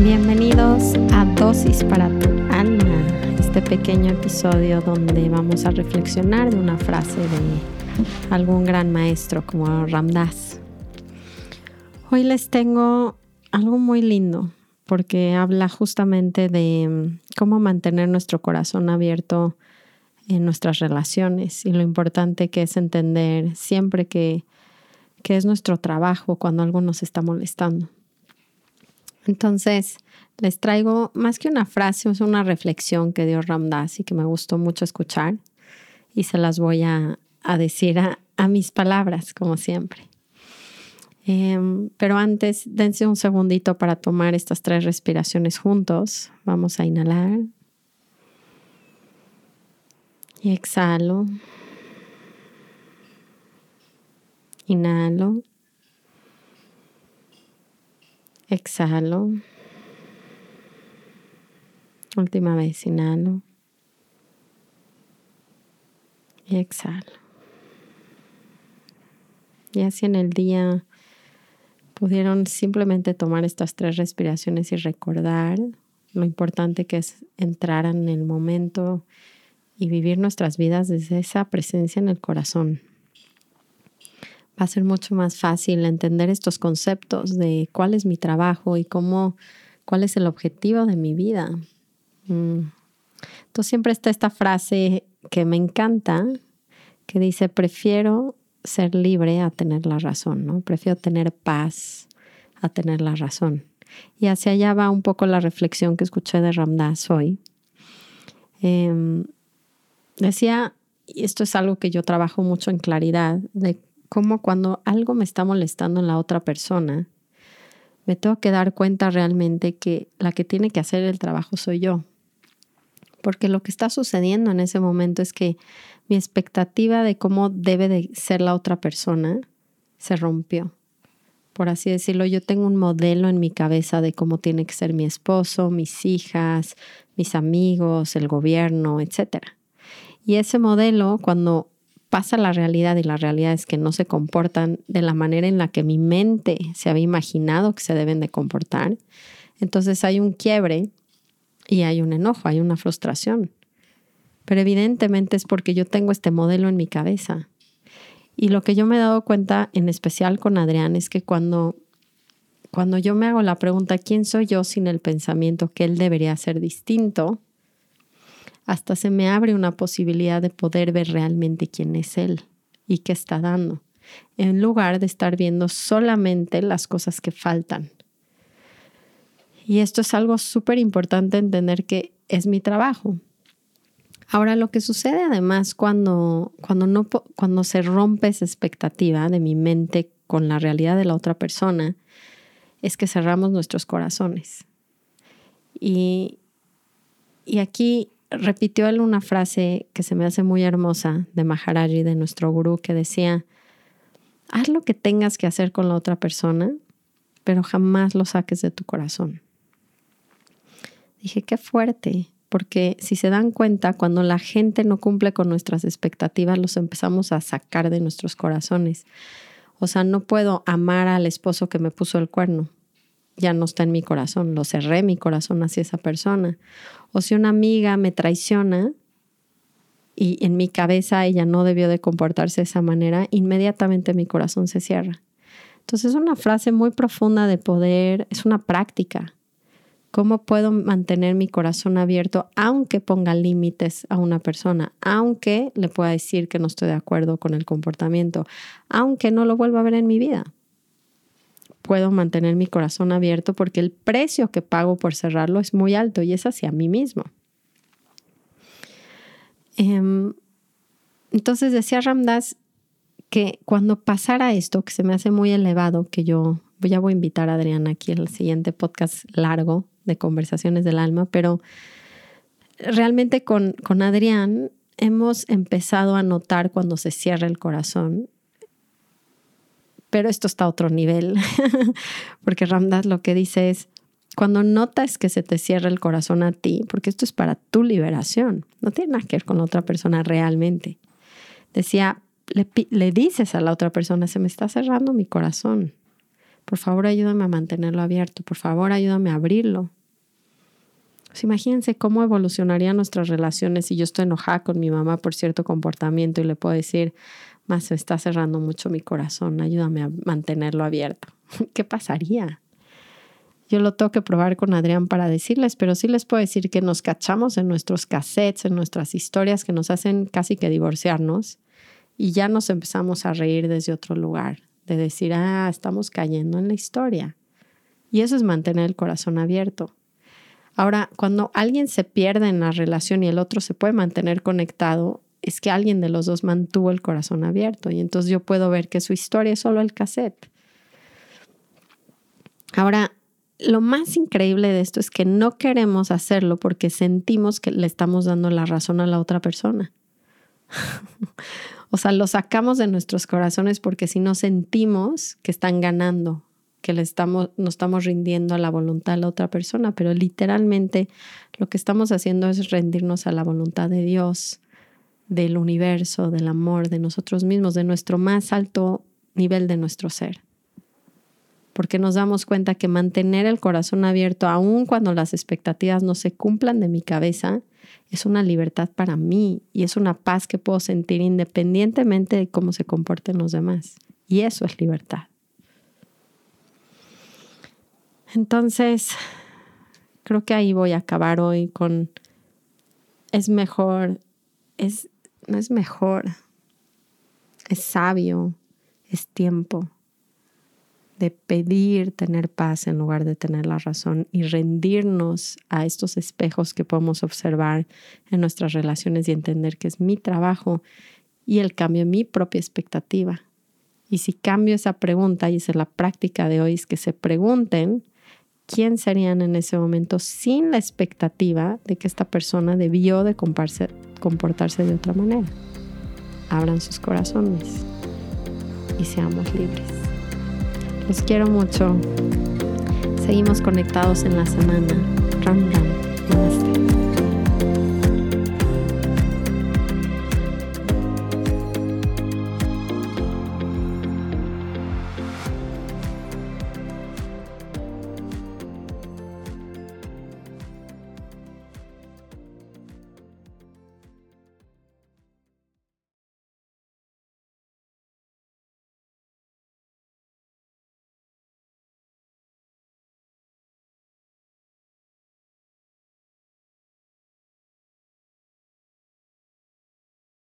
Bienvenidos a Dosis para tu alma, este pequeño episodio donde vamos a reflexionar de una frase de algún gran maestro como Ramdas. Hoy les tengo algo muy lindo porque habla justamente de mm, cómo mantener nuestro corazón abierto en nuestras relaciones y lo importante que es entender siempre que, que es nuestro trabajo cuando algo nos está molestando. Entonces, les traigo más que una frase, es una reflexión que dio Ramdas y que me gustó mucho escuchar y se las voy a, decir a, a mis palabras, como siempre. Em, pero antes, dense un segundito para tomar estas tres respiraciones juntos. Vamos a inhalar. Y exhalo. Inhalo. Exhalo. Última vez, inhalo. Y exhalo. Y así en el día pudieron simplemente tomar estas tres respiraciones y recordar lo importante que es entrar en el momento y vivir nuestras vidas desde esa presencia en el corazón. Va a ser mucho más fácil entender estos conceptos de cuál es mi trabajo y cómo, cuál es el objetivo de mi vida. Mm. Entonces siempre está esta frase que me encanta, que dice, prefiero ser libre a tener la razón, ¿no? Prefiero tener paz a tener la razón. Y hacia allá va un poco la reflexión que escuché de Ramdas hoy. Em, decía, y esto es algo que yo trabajo mucho en claridad, de cómo cuando algo me está molestando en la otra persona, me tengo que dar cuenta realmente que la que tiene que hacer el trabajo soy yo. Porque lo que está sucediendo en ese momento es que mi expectativa de cómo debe de ser la otra persona se rompió. Por así decirlo, yo tengo un modelo en mi cabeza de cómo tiene que ser mi esposo, mis hijas, mis amigos, el gobierno, etc. Y ese modelo, cuando pasa la realidad y la realidad es que no se comportan de la manera en la que mi mente se había imaginado que se deben de comportar, entonces hay un quiebre y hay un enojo, hay una frustración. Pero evidentemente es porque yo tengo este modelo en mi cabeza. Y lo que yo me he dado cuenta, en especial con Adrián, es que cuando, cuando yo me hago la pregunta, ¿quién soy yo sin el pensamiento que él debería ser distinto? Hasta se me abre una posibilidad de poder ver realmente quién es él y qué está dando, en lugar de estar viendo solamente las cosas que faltan. Y esto es algo súper importante entender que es mi trabajo. Ahora, lo que sucede además cuando, cuando, no, cuando se rompe esa expectativa de mi mente con la realidad de la otra persona, es que cerramos nuestros corazones. Y, y aquí repitió él una frase que se me hace muy hermosa de Maharaji, de nuestro gurú, que decía, haz lo que tengas que hacer con la otra persona, pero jamás lo saques de tu corazón. Dije, qué fuerte, porque si se dan cuenta, cuando la gente no cumple con nuestras expectativas, los empezamos a sacar de nuestros corazones. O sea, no puedo amar al esposo que me puso el cuerno. Ya no está en mi corazón, lo cerré mi corazón hacia esa persona. O si una amiga me traiciona y en mi cabeza ella no debió de comportarse de esa manera, inmediatamente mi corazón se cierra. Entonces es una frase muy profunda de poder, es una práctica ¿Cómo puedo mantener mi corazón abierto aunque ponga límites a una persona, aunque le pueda decir que no estoy de acuerdo con el comportamiento, aunque no lo vuelva a ver en mi vida? Puedo mantener mi corazón abierto porque el precio que pago por cerrarlo es muy alto y es hacia mí mismo. Em, entonces decía Ramdas que cuando pasara esto, que se me hace muy elevado, que yo ya voy a invitar a Adriana aquí al siguiente podcast largo de conversaciones del alma, pero realmente con, con Adrián hemos empezado a notar cuando se cierra el corazón, pero esto está a otro nivel, porque Ramdas lo que dice es, cuando notas que se te cierra el corazón a ti, porque esto es para tu liberación, no tiene nada que ver con la otra persona realmente. Decía, le, le dices a la otra persona, se me está cerrando mi corazón. Por favor, ayúdame a mantenerlo abierto. Por favor, ayúdame a abrirlo. Pues imagínense cómo evolucionarían nuestras relaciones si yo estoy enojada con mi mamá por cierto comportamiento y le puedo decir, más se está cerrando mucho mi corazón, ayúdame a mantenerlo abierto. ¿Qué pasaría? Yo lo tengo que probar con Adrián para decirles, pero sí les puedo decir que nos cachamos en nuestros cassettes, en nuestras historias que nos hacen casi que divorciarnos y ya nos empezamos a reír desde otro lugar, de decir, ah, estamos cayendo en la historia. Y eso es mantener el corazón abierto. Ahora, cuando alguien se pierde en la relación y el otro se puede mantener conectado, es que alguien de los dos mantuvo el corazón abierto y entonces yo puedo ver que su historia es solo el cassette. Ahora, lo más increíble de esto es que no queremos hacerlo porque sentimos que le estamos dando la razón a la otra persona. o sea, lo sacamos de nuestros corazones porque si no sentimos que están ganando, que le estamos, nos estamos rindiendo a la voluntad de la otra persona, pero literalmente lo que estamos haciendo es rendirnos a la voluntad de Dios, del universo, del amor, de nosotros mismos, de nuestro más alto nivel de nuestro ser porque nos damos cuenta que mantener el corazón abierto, aun cuando las expectativas no se cumplan de mi cabeza, es una libertad para mí y es una paz que puedo sentir independientemente de cómo se comporten los demás. Y eso es libertad. Entonces, creo que ahí voy a acabar hoy con, es mejor, es, no es mejor, es sabio, es tiempo de pedir tener paz en lugar de tener la razón y rendirnos a estos espejos que podemos observar en nuestras relaciones y entender que es mi trabajo y el cambio en mi propia expectativa. Y si cambio esa pregunta, y esa es la práctica de hoy, es que se pregunten quién serían en ese momento sin la expectativa de que esta persona debió de comportarse de otra manera. Abran sus corazones y seamos libres. Los quiero mucho. Seguimos conectados en la semana. Ram Ram. Namaste.